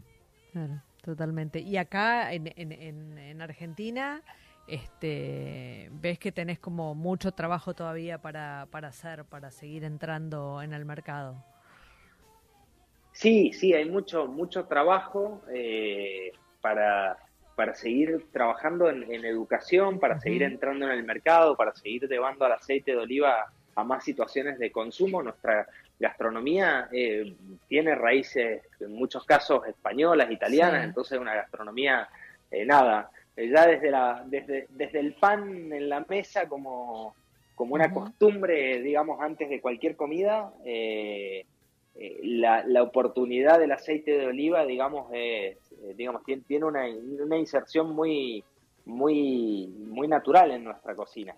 claro, totalmente. Y acá en, en, en Argentina este, ves que tenés como mucho trabajo todavía para, para hacer, para seguir entrando en el mercado. Sí, sí, hay mucho, mucho trabajo eh, para, para seguir trabajando en, educación, para seguir entrando en el mercado, para seguir llevando al aceite de oliva a más situaciones de consumo. Nuestra gastronomía eh, tiene raíces, en muchos casos, españolas, italianas, entonces una gastronomía, eh, nada, eh, ya desde, la, desde, desde el pan en la mesa como, como una costumbre, digamos, antes de cualquier comida, eh, eh, la, la, oportunidad del aceite de oliva, digamos, digamos tiene, una, una, inserción muy, muy, muy natural en nuestra cocina.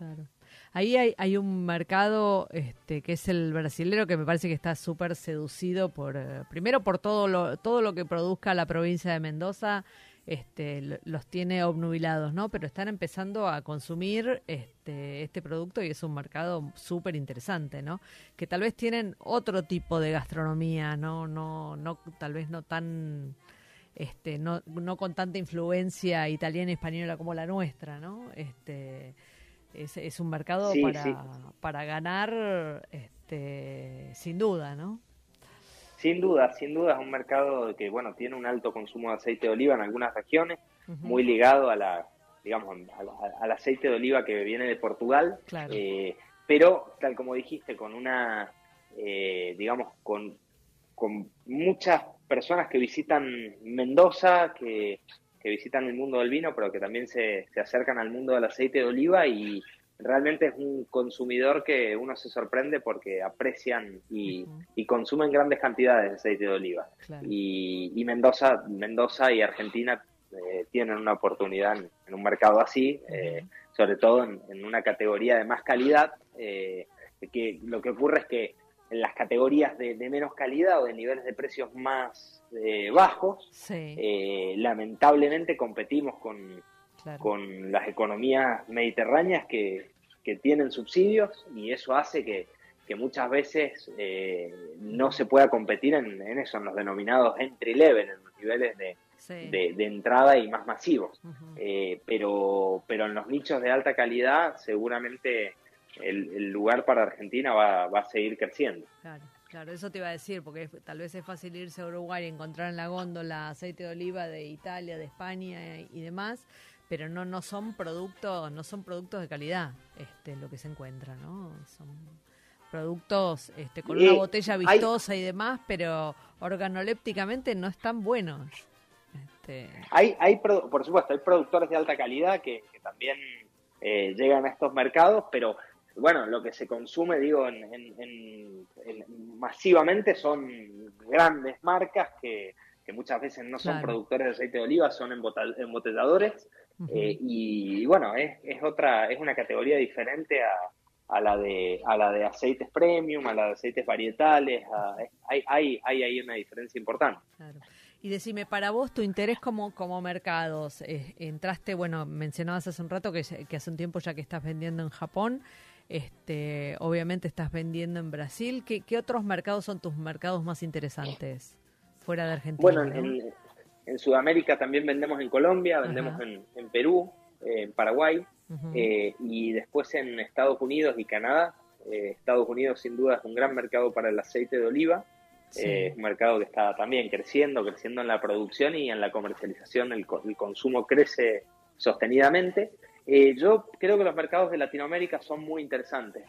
Ahí hay, un mercado este, que es el brasilero que me parece que está súper seducido por, primero por todo lo, todo lo que produzca la provincia de Mendoza este, los tiene obnubilados, ¿no? Pero están empezando a consumir este, este producto y es un mercado súper interesante, ¿no? Que tal vez tienen otro tipo de gastronomía, ¿no? No, no, tal vez no tan, este, no, no con tanta influencia italiana y española como la nuestra, ¿no? Este, es, es un mercado para, para ganar, este, sin duda, ¿no? Sin duda, sin duda es un mercado que bueno tiene un alto consumo de aceite de oliva en algunas regiones, muy ligado a la digamos al aceite de oliva que viene de Portugal, eh, pero tal como dijiste con una eh, digamos con, con muchas personas que visitan Mendoza, que, que, visitan el mundo del vino, pero que también se, se acercan al mundo del aceite de oliva y, realmente es un consumidor que uno se sorprende porque aprecian y, consumen grandes cantidades de aceite de oliva. Y, Mendoza, Mendoza y Argentina eh, tienen una oportunidad en, un mercado así, eh, sobre todo en, una categoría de más calidad, eh, que lo que ocurre es que en las categorías de, menos calidad o de niveles de precios más bajos, lamentablemente competimos con, con las economías mediterráneas que, que tienen subsidios y eso hace que, muchas veces eh, no se pueda competir en, eso, en los denominados entry level, en los niveles de, de, entrada y más masivos. Eh, pero, pero en los nichos de alta calidad seguramente el, lugar para Argentina va, va, a seguir creciendo. Claro. Claro, eso te iba a decir, porque tal vez es fácil irse a Uruguay y encontrar en la góndola aceite de oliva de Italia, de España y demás, pero no no son productos no son productos de calidad este lo que se encuentra no son productos este con una botella vistosa y demás pero organolépticamente no están buenos este... hay hay por supuesto hay productores de alta calidad que, también eh, llegan a estos mercados pero bueno lo que se consume digo en, masivamente son grandes marcas que que muchas veces no son productores de aceite de oliva, son embotelladores eh, y, bueno, es, es, otra, es una categoría diferente a, a, la de, a la de aceites premium, a la de aceites varietales. hay, hay, hay ahí una diferencia importante. Y decime, para vos, tu interés como, como mercados, eh, entraste, bueno, mencionabas hace un rato que, que hace un tiempo ya que estás vendiendo en Japón, este, obviamente estás vendiendo en Brasil. ¿Qué, ¿Qué, otros mercados son tus mercados más interesantes fuera de Argentina? Bueno, en, en Sudamérica también vendemos en Colombia, vendemos en, en, Perú, eh, en Paraguay eh, y después en Estados Unidos y Canadá. Eh, Estados Unidos sin duda es un gran mercado para el aceite de oliva. es un mercado que está también creciendo, creciendo en la producción y en la comercialización. El, consumo crece sostenidamente. Yo creo que los mercados de Latinoamérica son muy interesantes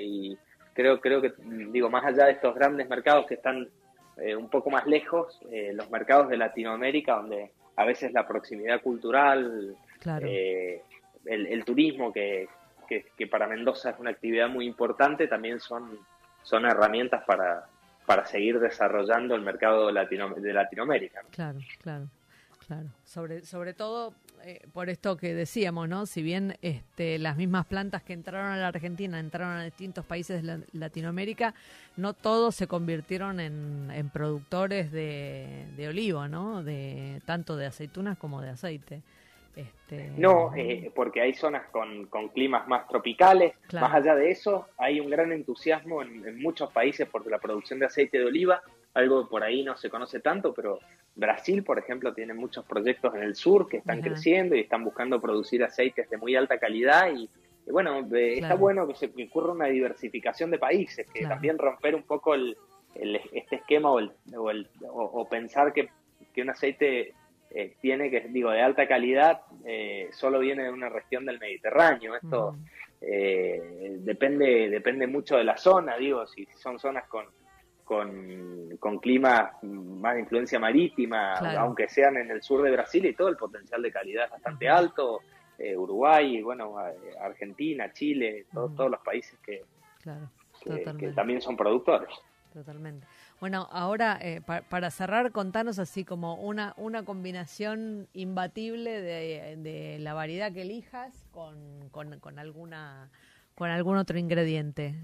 y creo, creo que, digo, más allá de estos grandes mercados que están eh, un poco más lejos, eh, los mercados de Latinoamérica, donde a veces la proximidad cultural eh, el, turismo, que, que, para Mendoza es una actividad muy importante, también son, son herramientas para, para seguir desarrollando el mercado latino, de Latinoamérica. Claro, claro. Claro, sobre, sobre todo eh, por esto que decíamos, ¿no? Si bien este, las mismas plantas que entraron a la Argentina entraron a distintos países de Latinoamérica, no todos se convirtieron en, en productores de, de, olivo, ¿no? De, tanto de aceitunas como de aceite. Este... No, eh, porque hay zonas con, con climas más tropicales. Más allá de eso, hay un gran entusiasmo en, en muchos países por la producción de aceite de oliva algo por ahí no se conoce tanto, pero Brasil, por ejemplo, tiene muchos proyectos en el sur que están creciendo y están buscando producir aceites de muy alta calidad y, bueno, está bueno que se ocurra una diversificación de países, que también romper un poco el, este esquema o, el, o, pensar que, un aceite eh, tiene que, digo, de alta calidad eh, solo viene de una región del Mediterráneo. Esto eh, depende, depende mucho de la zona, digo, si son zonas con con, con clima más de influencia marítima, aunque sean en el sur de Brasil y todo el potencial de calidad es bastante alto, eh, Uruguay, bueno, eh, Argentina, Chile, todos los países que, que, también son productores. Totalmente. Bueno, ahora eh, para cerrar, contanos así como una, una combinación imbatible de, de la variedad que elijas con, con, con, alguna, con algún otro ingrediente.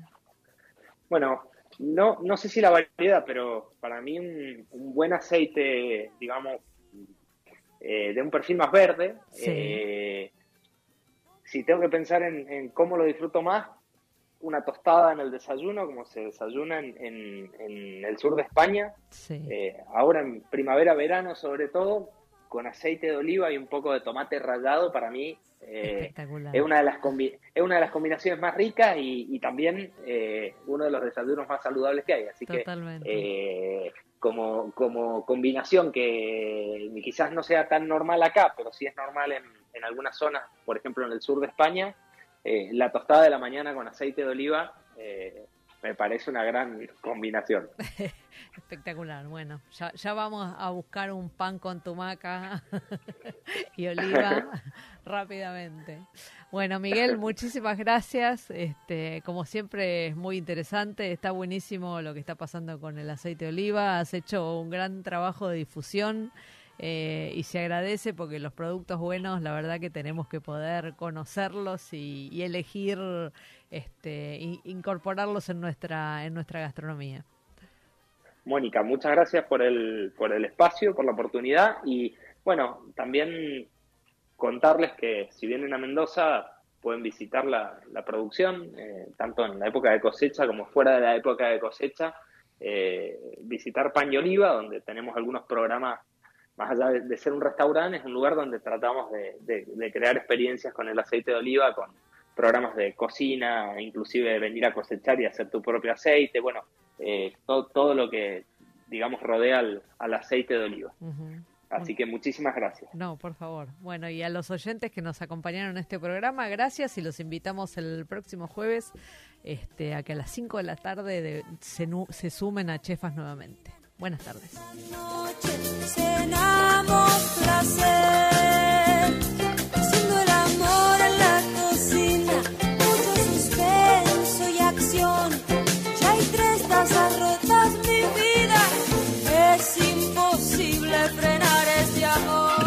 Bueno, no, no sé si la variedad, pero para mí un, buen aceite, digamos, eh, de un perfil más verde, eh, si tengo que pensar en, cómo lo disfruto más, una tostada en el desayuno, como se desayuna en, el sur de España, eh, ahora en primavera, verano sobre todo, con aceite de oliva y un poco de tomate rallado, para mí eh, es, una de las es una de las combinaciones más ricas y, también eh, uno de los desayunos más saludables que hay. Así que eh, como, como combinación que quizás no sea tan normal acá, pero sí es normal en, en algunas zonas, por ejemplo en el sur de España, la tostada de la mañana con aceite de oliva me parece una gran combinación. Espectacular. Bueno, ya, ya vamos a buscar un pan con tumaca y oliva rápidamente. Bueno, Miguel, muchísimas gracias. Este, como siempre es muy interesante, está buenísimo lo que está pasando con el aceite de oliva. Has hecho un gran trabajo de difusión. Eh, y se agradece porque los productos buenos, la verdad que tenemos que poder conocerlos y, elegir, este, incorporarlos en nuestra, en nuestra gastronomía. Mónica, muchas gracias por el, por el espacio, por la oportunidad y bueno, también contarles que si vienen a Mendoza pueden visitar la, producción, eh, tanto en la época de cosecha como fuera de la época de cosecha, eh, visitar Pan Oliva, donde tenemos algunos programas más allá de, ser un restaurante, es un lugar donde tratamos de, crear experiencias con el aceite de oliva, con programas de cocina, inclusive venir a cosechar y hacer tu propio aceite, bueno, eh, todo, todo, lo que, digamos, rodea al, aceite de oliva. Así que muchísimas gracias. No, por favor. Bueno, y a los oyentes que nos acompañaron en este programa, gracias y los invitamos el próximo jueves este, a que a las 5 de la tarde se, se sumen a Chefas nuevamente. Buenas tardes.